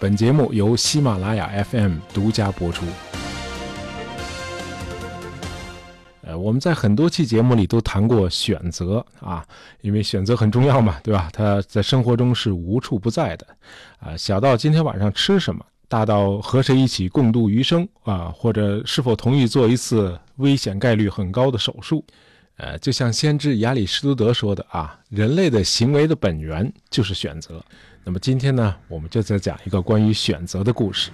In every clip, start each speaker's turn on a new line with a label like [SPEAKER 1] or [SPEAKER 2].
[SPEAKER 1] 本节目由喜马拉雅 FM 独家播出。呃，我们在很多期节目里都谈过选择啊，因为选择很重要嘛，对吧？它在生活中是无处不在的啊。小到今天晚上吃什么，大到和谁一起共度余生啊，或者是否同意做一次危险概率很高的手术。呃，就像先知亚里士多德说的啊，人类的行为的本源就是选择。那么今天呢，我们就在讲一个关于选择的故事。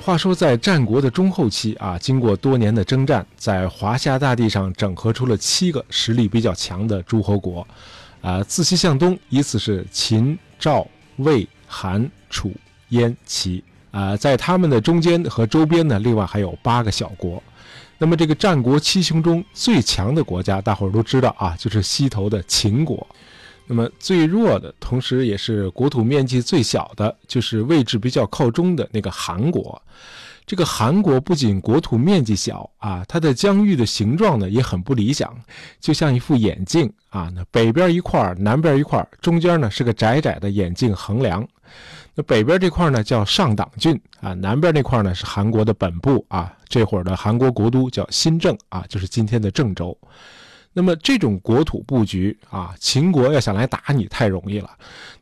[SPEAKER 1] 话说，在战国的中后期啊，经过多年的征战，在华夏大地上整合出了七个实力比较强的诸侯国，啊，自西向东，依次是秦、赵、魏、韩、楚。燕齐啊，在他们的中间和周边呢，另外还有八个小国。那么这个战国七雄中最强的国家，大伙儿都知道啊，就是西头的秦国。那么最弱的，同时也是国土面积最小的，就是位置比较靠中的那个韩国。这个韩国不仅国土面积小啊，它的疆域的形状呢也很不理想，就像一副眼镜啊。那北边一块，南边一块，中间呢是个窄窄的眼镜横梁。那北边这块呢叫上党郡啊，南边那块呢是韩国的本部啊。这会儿的韩国国都叫新郑啊，就是今天的郑州。那么这种国土布局啊，秦国要想来打你太容易了，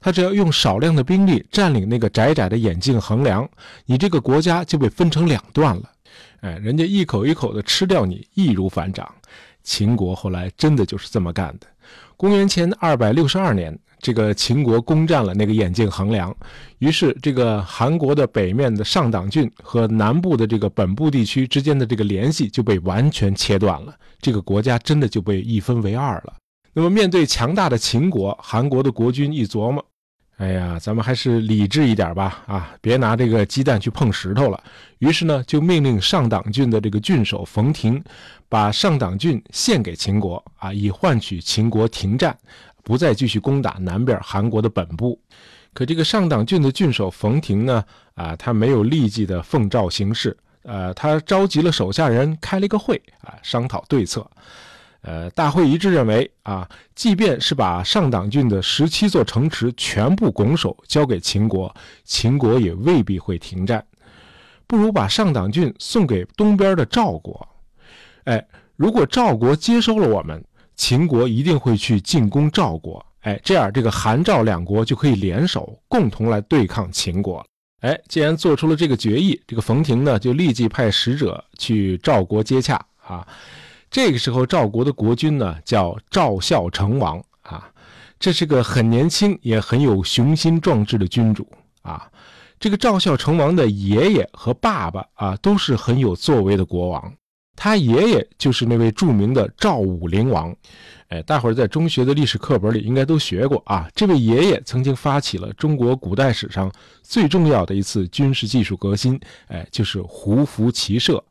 [SPEAKER 1] 他只要用少量的兵力占领那个窄窄的眼镜横梁，你这个国家就被分成两段了。哎，人家一口一口的吃掉你，易如反掌。秦国后来真的就是这么干的。公元前二百六十二年。这个秦国攻占了那个眼镜横梁，于是这个韩国的北面的上党郡和南部的这个本部地区之间的这个联系就被完全切断了，这个国家真的就被一分为二了。那么面对强大的秦国，韩国的国君一琢磨，哎呀，咱们还是理智一点吧，啊，别拿这个鸡蛋去碰石头了。于是呢，就命令上党郡的这个郡守冯亭，把上党郡献给秦国，啊，以换取秦国停战。不再继续攻打南边韩国的本部，可这个上党郡的郡守冯亭呢？啊，他没有立即的奉诏行事，呃，他召集了手下人开了一个会啊，商讨对策。呃，大会一致认为啊，即便是把上党郡的十七座城池全部拱手交给秦国，秦国也未必会停战，不如把上党郡送给东边的赵国。哎，如果赵国接收了我们。秦国一定会去进攻赵国，哎，这样这个韩赵两国就可以联手，共同来对抗秦国。哎，既然做出了这个决议，这个冯亭呢就立即派使者去赵国接洽啊。这个时候，赵国的国君呢叫赵孝成王啊，这是个很年轻也很有雄心壮志的君主啊。这个赵孝成王的爷爷和爸爸啊都是很有作为的国王。他爷爷就是那位著名的赵武灵王，哎，大伙儿在中学的历史课本里应该都学过啊。这位爷爷曾经发起了中国古代史上最重要的一次军事技术革新，哎，就是胡服骑射。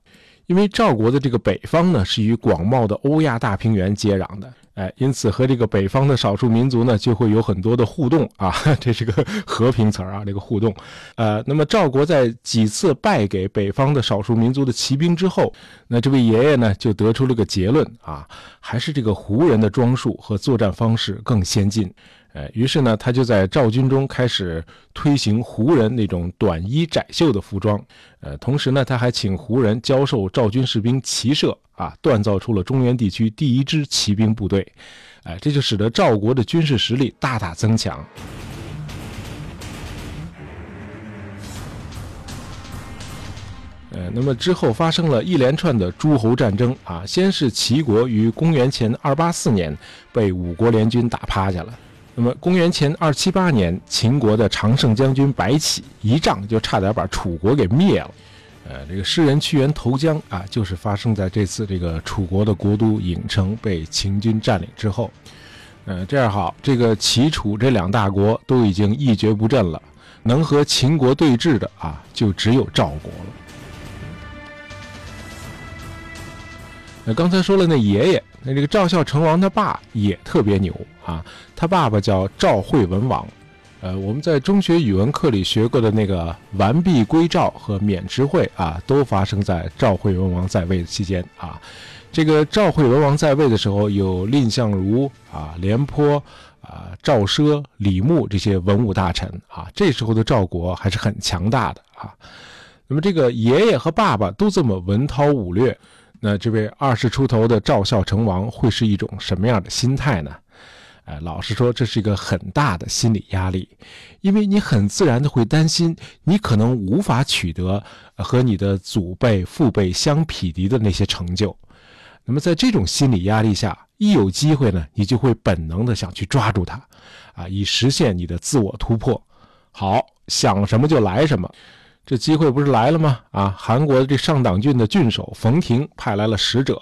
[SPEAKER 1] 因为赵国的这个北方呢，是与广袤的欧亚大平原接壤的。哎，因此和这个北方的少数民族呢，就会有很多的互动啊，这是个和平词儿啊，这个互动。呃，那么赵国在几次败给北方的少数民族的骑兵之后，那这位爷爷呢，就得出了个结论啊，还是这个胡人的装束和作战方式更先进。哎，于是呢，他就在赵军中开始推行胡人那种短衣窄袖的服装。呃，同时呢，他还请胡人教授赵军士兵骑射，啊，锻造出了中原地区第一支骑兵部队。哎，这就使得赵国的军事实力大大增强。呃，那么之后发生了一连串的诸侯战争啊，先是齐国于公元前二八四年被五国联军打趴下了。那么，公元前二七八年，秦国的常胜将军白起一仗就差点把楚国给灭了。呃，这个诗人屈原投江啊，就是发生在这次这个楚国的国都郢城被秦军占领之后。呃，这样好，这个齐楚这两大国都已经一蹶不振了，能和秦国对峙的啊，就只有赵国了。那刚才说了，那爷爷，那这个赵孝成王他爸也特别牛啊。他爸爸叫赵惠文王，呃，我们在中学语文课里学过的那个完璧归赵和免职会啊，都发生在赵惠文王在位的期间啊。这个赵惠文王在位的时候，有蔺相如啊、廉颇啊、赵奢、李牧这些文武大臣啊。这时候的赵国还是很强大的啊。那么这个爷爷和爸爸都这么文韬武略，那这位二十出头的赵孝成王会是一种什么样的心态呢？哎，老实说，这是一个很大的心理压力，因为你很自然的会担心，你可能无法取得和你的祖辈、父辈相匹敌的那些成就。那么在这种心理压力下，一有机会呢，你就会本能的想去抓住它，啊，以实现你的自我突破。好，想什么就来什么，这机会不是来了吗？啊，韩国的这上党郡的郡守冯亭派来了使者，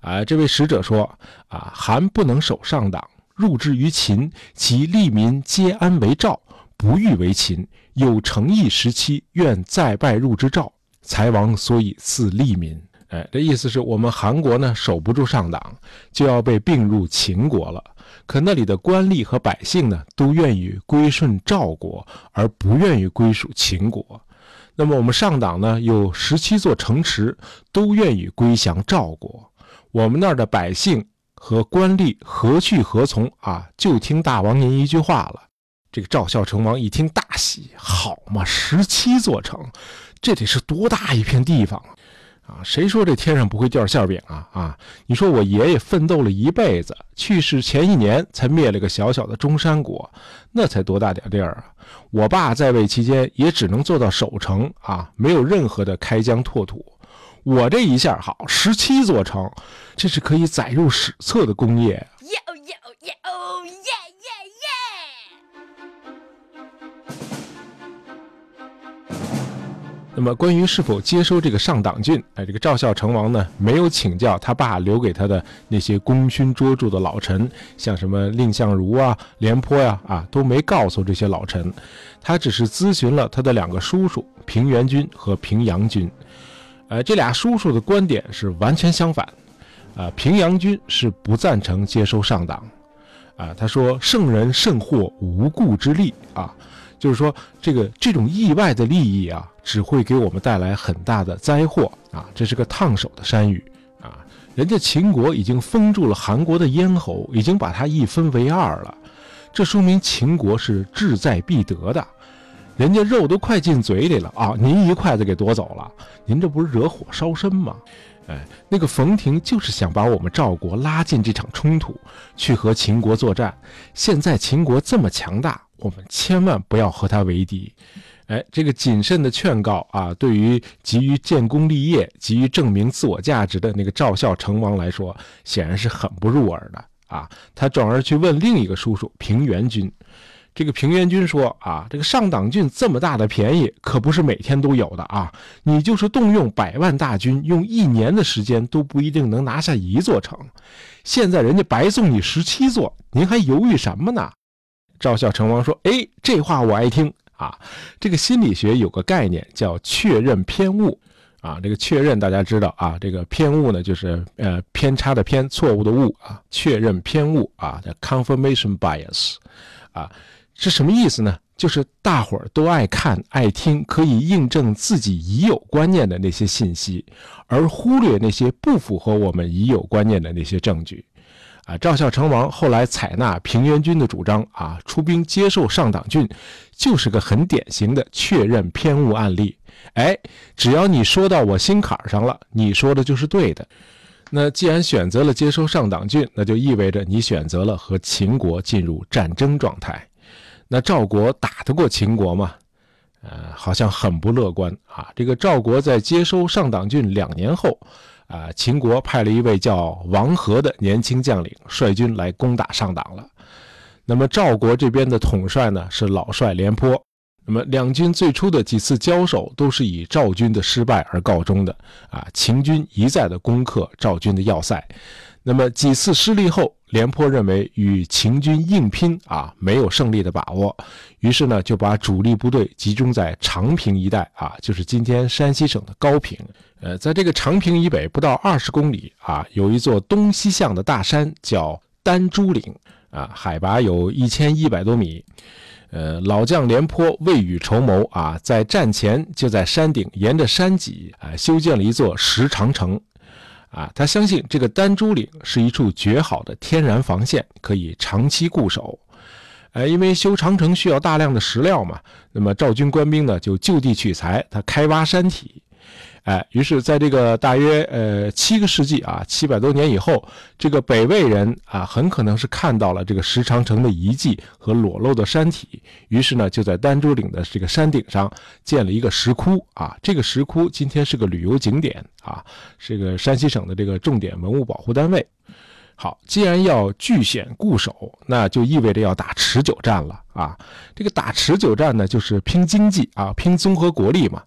[SPEAKER 1] 啊，这位使者说，啊，韩不能守上党。入之于秦，其利民皆安为赵，不欲为秦。有诚意时期，愿再拜入之赵。才王所以赐利民。哎，这意思是我们韩国呢守不住上党，就要被并入秦国了。可那里的官吏和百姓呢，都愿意归顺赵国，而不愿意归属秦国。那么我们上党呢，有十七座城池，都愿意归降赵国。我们那儿的百姓。和官吏何去何从啊？就听大王您一句话了。这个赵孝成王一听大喜，好嘛，十七座城，这得是多大一片地方啊！啊谁说这天上不会掉馅饼啊？啊！你说我爷爷奋斗了一辈子，去世前一年才灭了个小小的中山国，那才多大点地儿啊！我爸在位期间也只能做到守城啊，没有任何的开疆拓土。我这一下好，十七座城，这是可以载入史册的功业。耶哦耶哦耶哦耶耶耶！那么，关于是否接收这个上党郡，哎，这个赵孝成王呢，没有请教他爸留给他的那些功勋卓著的老臣，像什么蔺相如啊、廉颇呀，啊，都没告诉这些老臣，他只是咨询了他的两个叔叔平原君和平阳君。呃，这俩叔叔的观点是完全相反，啊，平阳君是不赞成接收上党，啊，他说圣人甚获无故之利啊，就是说这个这种意外的利益啊，只会给我们带来很大的灾祸啊，这是个烫手的山芋啊，人家秦国已经封住了韩国的咽喉，已经把它一分为二了，这说明秦国是志在必得的。人家肉都快进嘴里了啊！您一筷子给夺走了，您这不是惹火烧身吗？哎，那个冯亭就是想把我们赵国拉进这场冲突，去和秦国作战。现在秦国这么强大，我们千万不要和他为敌。哎，这个谨慎的劝告啊，对于急于建功立业、急于证明自我价值的那个赵孝成王来说，显然是很不入耳的啊。他转而去问另一个叔叔平原君。这个平原君说：“啊，这个上党郡这么大的便宜，可不是每天都有的啊！你就是动用百万大军，用一年的时间都不一定能拿下一座城。现在人家白送你十七座，您还犹豫什么呢？”赵孝成王说：“哎，这话我爱听啊！这个心理学有个概念叫确认偏误啊。这个确认大家知道啊，这个偏误呢就是呃偏差的偏，错误的误啊。确认偏误啊，叫 confirmation bias 啊。”是什么意思呢？就是大伙儿都爱看、爱听，可以印证自己已有观念的那些信息，而忽略那些不符合我们已有观念的那些证据。啊，赵孝成王后来采纳平原君的主张，啊，出兵接受上党郡，就是个很典型的确认偏误案例。哎，只要你说到我心坎上了，你说的就是对的。那既然选择了接收上党郡，那就意味着你选择了和秦国进入战争状态。那赵国打得过秦国吗？呃，好像很不乐观啊。这个赵国在接收上党郡两年后，啊，秦国派了一位叫王和的年轻将领率军来攻打上党了。那么赵国这边的统帅呢是老帅廉颇。那么两军最初的几次交手都是以赵军的失败而告终的啊。秦军一再的攻克赵军的要塞。那么几次失利后，廉颇认为与秦军硬拼啊没有胜利的把握，于是呢就把主力部队集中在长平一带啊，就是今天山西省的高平。呃，在这个长平以北不到二十公里啊，有一座东西向的大山叫丹朱岭啊，海拔有一千一百多米。呃，老将廉颇未雨绸缪啊，在战前就在山顶沿着山脊啊修建了一座石长城，啊，他相信这个丹朱岭是一处绝好的天然防线，可以长期固守。呃，因为修长城需要大量的石料嘛，那么赵军官兵呢就就地取材，他开挖山体。哎，于是，在这个大约呃七个世纪啊，七百多年以后，这个北魏人啊，很可能是看到了这个石长城的遗迹和裸露的山体，于是呢，就在丹朱岭的这个山顶上建了一个石窟啊。这个石窟今天是个旅游景点啊，是个山西省的这个重点文物保护单位。好，既然要据险固守，那就意味着要打持久战了啊。这个打持久战呢，就是拼经济啊，拼综合国力嘛。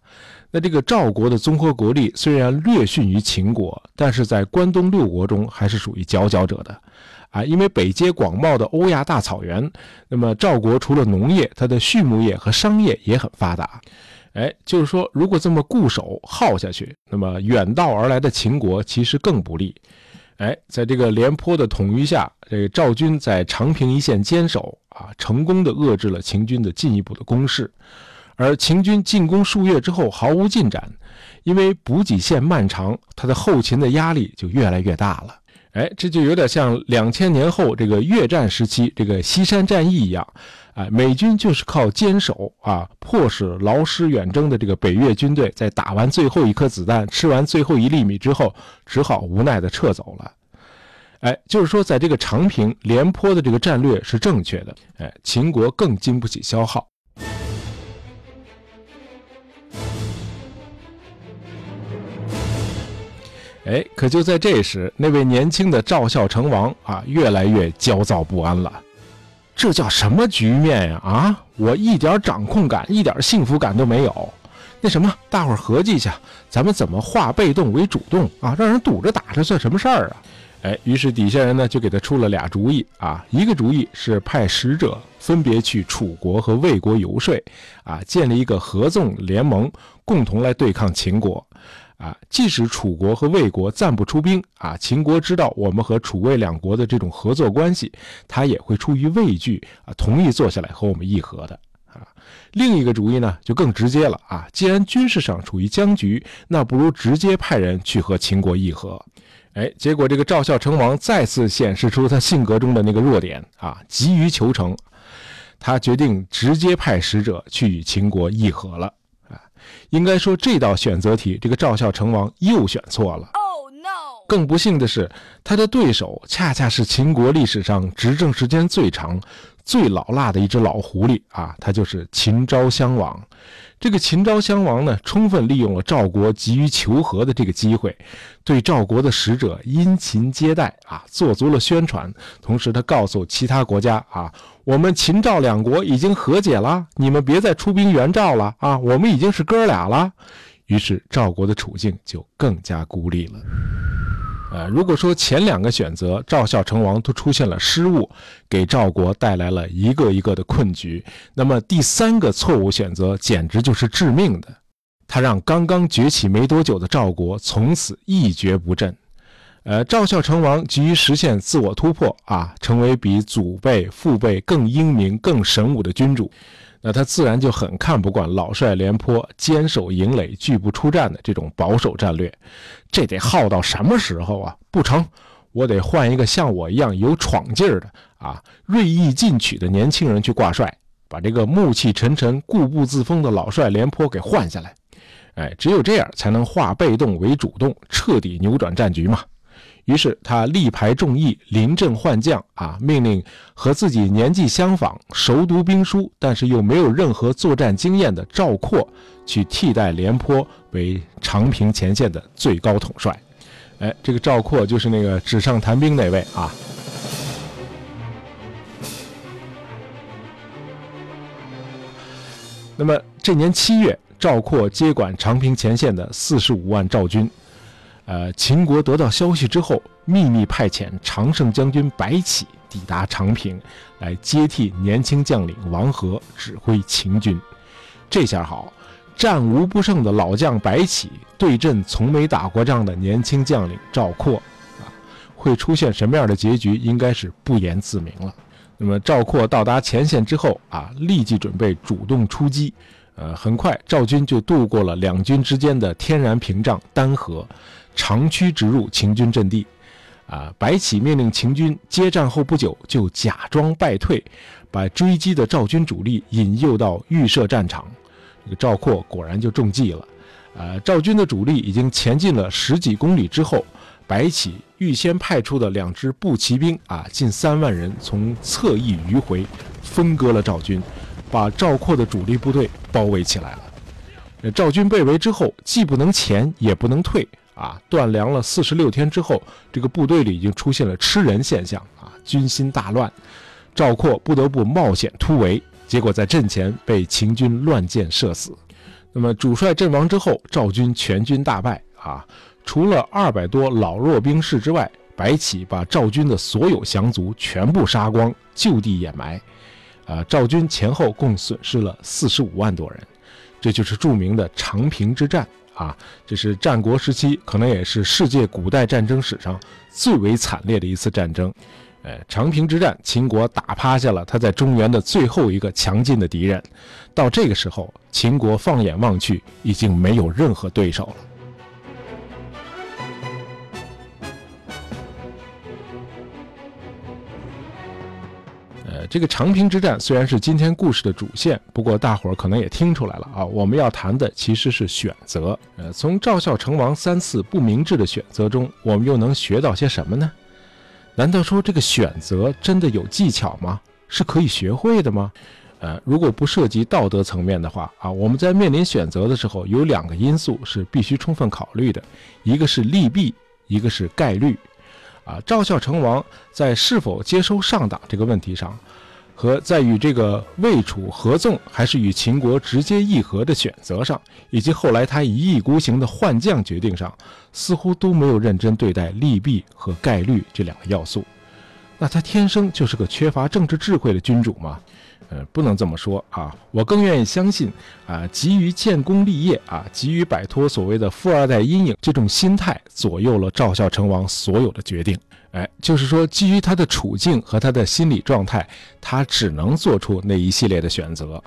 [SPEAKER 1] 那这个赵国的综合国力虽然略逊于秦国，但是在关东六国中还是属于佼佼者的，啊，因为北接广袤的欧亚大草原，那么赵国除了农业，它的畜牧业和商业也很发达，哎，就是说，如果这么固守耗下去，那么远道而来的秦国其实更不利，哎，在这个廉颇的统御下，这个赵军在长平一线坚守，啊，成功的遏制了秦军的进一步的攻势。而秦军进攻数月之后毫无进展，因为补给线漫长，他的后勤的压力就越来越大了。哎，这就有点像两千年后这个越战时期这个西山战役一样，啊，美军就是靠坚守啊，迫使劳师远征的这个北越军队在打完最后一颗子弹、吃完最后一粒米之后，只好无奈的撤走了。哎，就是说，在这个长平，廉颇的这个战略是正确的。哎，秦国更经不起消耗。哎，可就在这时，那位年轻的赵孝成王啊，越来越焦躁不安了。这叫什么局面呀？啊，我一点掌控感、一点幸福感都没有。那什么，大伙儿合计一下，咱们怎么化被动为主动啊？让人堵着打，这算什么事儿啊？哎，于是底下人呢就给他出了俩主意啊。一个主意是派使者分别去楚国和魏国游说，啊，建立一个合纵联盟，共同来对抗秦国。啊，即使楚国和魏国暂不出兵，啊，秦国知道我们和楚魏两国的这种合作关系，他也会出于畏惧啊，同意坐下来和我们议和的。啊，另一个主意呢，就更直接了啊，既然军事上处于僵局，那不如直接派人去和秦国议和。哎，结果这个赵孝成王再次显示出他性格中的那个弱点啊，急于求成，他决定直接派使者去与秦国议和了。应该说，这道选择题，这个赵孝成王又选错了。更不幸的是，他的对手恰恰是秦国历史上执政时间最长、最老辣的一只老狐狸啊！他就是秦昭襄王。这个秦昭襄王呢，充分利用了赵国急于求和的这个机会，对赵国的使者殷勤接待啊，做足了宣传。同时，他告诉其他国家啊，我们秦赵两国已经和解了，你们别再出兵援赵了啊，我们已经是哥俩了。于是，赵国的处境就更加孤立了。呃，如果说前两个选择赵孝成王都出现了失误，给赵国带来了一个一个的困局，那么第三个错误选择简直就是致命的，他让刚刚崛起没多久的赵国从此一蹶不振。呃，赵孝成王急于实现自我突破啊，成为比祖辈、父辈更英明、更神武的君主。那他自然就很看不惯老帅廉颇坚守营垒、拒不出战的这种保守战略，这得耗到什么时候啊？不成，我得换一个像我一样有闯劲儿的啊、锐意进取的年轻人去挂帅，把这个暮气沉沉、固步自封的老帅廉颇给换下来。哎，只有这样才能化被动为主动，彻底扭转战局嘛。于是他力排众议，临阵换将啊，命令和自己年纪相仿、熟读兵书，但是又没有任何作战经验的赵括去替代廉颇为长平前线的最高统帅。哎，这个赵括就是那个纸上谈兵那位啊。那么这年七月，赵括接管长平前线的四十五万赵军。呃，秦国得到消息之后，秘密派遣常胜将军白起抵达长平，来接替年轻将领王和指挥秦军。这下好，战无不胜的老将白起对阵从没打过仗的年轻将领赵括，啊，会出现什么样的结局，应该是不言自明了。那么赵括到达前线之后啊，立即准备主动出击。呃，很快赵军就渡过了两军之间的天然屏障丹河，长驱直入秦军阵地。啊，白起命令秦军接战后不久就假装败退，把追击的赵军主力引诱到预设战场。这个赵括果然就中计了。呃，赵军的主力已经前进了十几公里之后，白起预先派出的两支步骑兵啊，近三万人从侧翼迂回，分割了赵军，把赵括的主力部队包围起来了。赵军被围之后，既不能前，也不能退。啊，断粮了四十六天之后，这个部队里已经出现了吃人现象啊，军心大乱。赵括不得不冒险突围，结果在阵前被秦军乱箭射死。那么主帅阵亡之后，赵军全军大败啊，除了二百多老弱兵士之外，白起把赵军的所有降卒全部杀光，就地掩埋。啊，赵军前后共损失了四十五万多人，这就是著名的长平之战。啊，这是战国时期，可能也是世界古代战争史上最为惨烈的一次战争。呃，长平之战，秦国打趴下了他在中原的最后一个强劲的敌人。到这个时候，秦国放眼望去，已经没有任何对手了。这个长平之战虽然是今天故事的主线，不过大伙儿可能也听出来了啊，我们要谈的其实是选择。呃，从赵孝成王三次不明智的选择中，我们又能学到些什么呢？难道说这个选择真的有技巧吗？是可以学会的吗？呃，如果不涉及道德层面的话啊，我们在面临选择的时候，有两个因素是必须充分考虑的，一个是利弊，一个是概率。啊，赵孝成王在是否接收上党这个问题上。和在与这个魏楚合纵，还是与秦国直接议和的选择上，以及后来他一意孤行的换将决定上，似乎都没有认真对待利弊和概率这两个要素。那他天生就是个缺乏政治智慧的君主吗？呃，不能这么说啊。我更愿意相信啊，急于建功立业啊，急于摆脱所谓的富二代阴影，这种心态左右了赵孝成王所有的决定。哎，就是说，基于他的处境和他的心理状态，他只能做出那一系列的选择。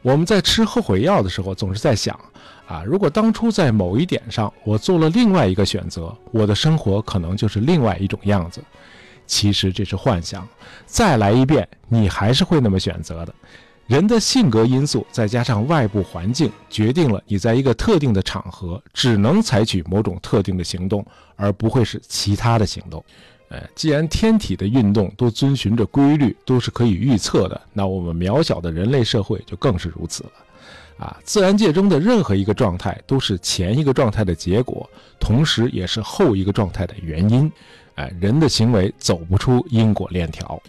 [SPEAKER 1] 我们在吃后悔药的时候，总是在想，啊，如果当初在某一点上我做了另外一个选择，我的生活可能就是另外一种样子。其实这是幻想，再来一遍，你还是会那么选择的。人的性格因素再加上外部环境，决定了你在一个特定的场合只能采取某种特定的行动，而不会是其他的行动。呃，既然天体的运动都遵循着规律，都是可以预测的，那我们渺小的人类社会就更是如此了。啊，自然界中的任何一个状态都是前一个状态的结果，同时也是后一个状态的原因。哎，人的行为走不出因果链条。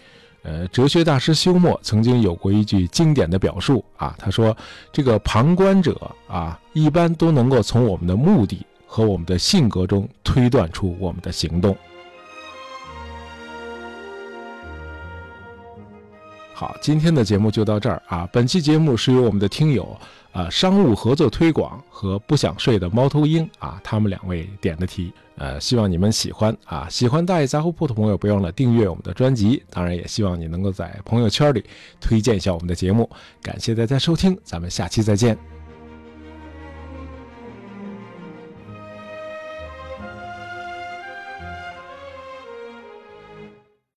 [SPEAKER 1] 呃，哲学大师休谟曾经有过一句经典的表述啊，他说：“这个旁观者啊，一般都能够从我们的目的和我们的性格中推断出我们的行动。”好，今天的节目就到这儿啊。本期节目是由我们的听友啊，商务合作推广和不想睡的猫头鹰啊，他们两位点的题，呃，希望你们喜欢啊。喜欢大爷杂货铺的朋友，别忘了订阅我们的专辑。当然，也希望你能够在朋友圈里推荐一下我们的节目。感谢大家收听，咱们下期再见。